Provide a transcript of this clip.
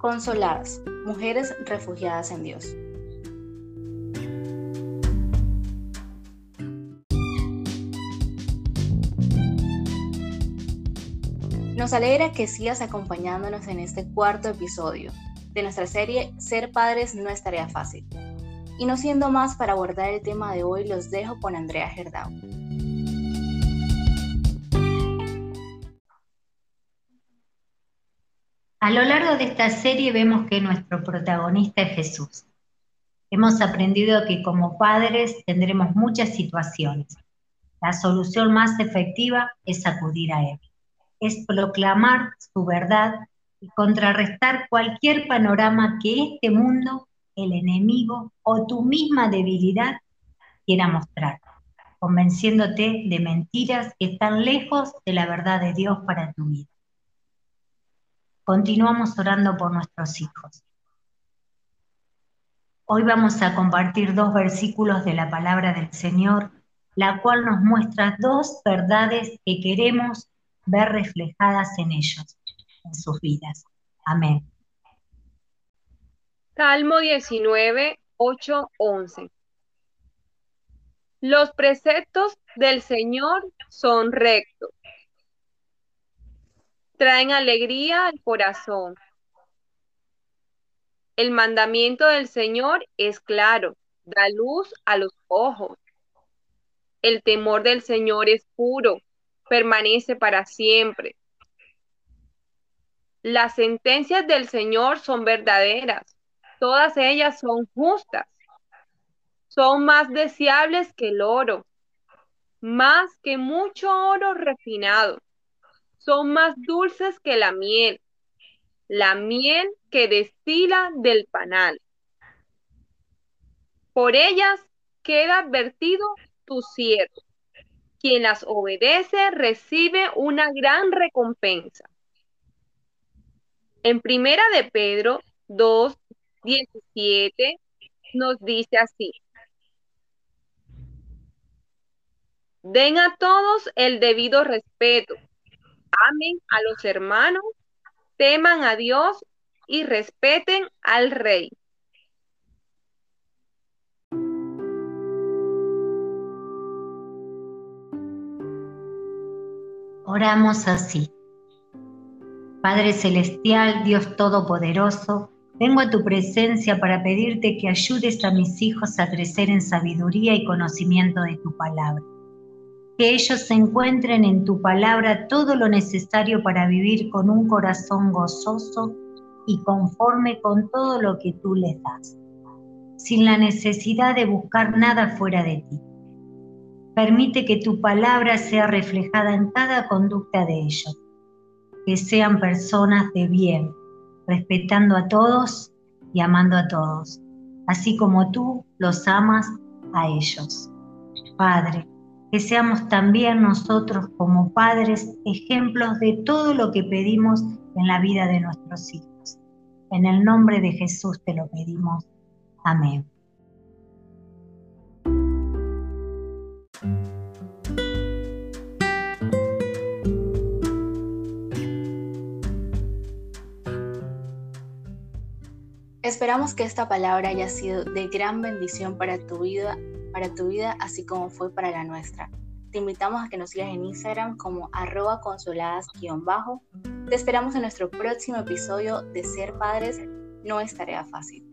Consoladas, mujeres refugiadas en Dios. Nos alegra que sigas acompañándonos en este cuarto episodio de nuestra serie Ser padres no es tarea fácil. Y no siendo más para abordar el tema de hoy, los dejo con Andrea Gerdau. A lo largo de esta serie vemos que nuestro protagonista es Jesús. Hemos aprendido que como padres tendremos muchas situaciones. La solución más efectiva es acudir a Él, es proclamar su verdad y contrarrestar cualquier panorama que este mundo, el enemigo o tu misma debilidad quiera mostrar, convenciéndote de mentiras que están lejos de la verdad de Dios para tu vida. Continuamos orando por nuestros hijos. Hoy vamos a compartir dos versículos de la palabra del Señor, la cual nos muestra dos verdades que queremos ver reflejadas en ellos, en sus vidas. Amén. Salmo 19, 8, 11. Los preceptos del Señor son rectos traen alegría al corazón. El mandamiento del Señor es claro, da luz a los ojos. El temor del Señor es puro, permanece para siempre. Las sentencias del Señor son verdaderas, todas ellas son justas. Son más deseables que el oro, más que mucho oro refinado son más dulces que la miel, la miel que destila del panal. Por ellas queda advertido tu siervo. Quien las obedece recibe una gran recompensa. En primera de Pedro 2, 17 nos dice así. Den a todos el debido respeto amen a los hermanos, teman a Dios y respeten al rey. Oramos así. Padre Celestial, Dios Todopoderoso, vengo a tu presencia para pedirte que ayudes a mis hijos a crecer en sabiduría y conocimiento de tu palabra que ellos encuentren en tu palabra todo lo necesario para vivir con un corazón gozoso y conforme con todo lo que tú les das, sin la necesidad de buscar nada fuera de ti. Permite que tu palabra sea reflejada en cada conducta de ellos, que sean personas de bien, respetando a todos y amando a todos, así como tú los amas a ellos. Padre, que seamos también nosotros como padres ejemplos de todo lo que pedimos en la vida de nuestros hijos. En el nombre de Jesús te lo pedimos. Amén. Esperamos que esta palabra haya sido de gran bendición para tu vida para tu vida así como fue para la nuestra. Te invitamos a que nos sigas en Instagram como arroba consoladas-bajo. Te esperamos en nuestro próximo episodio de Ser Padres no es tarea fácil.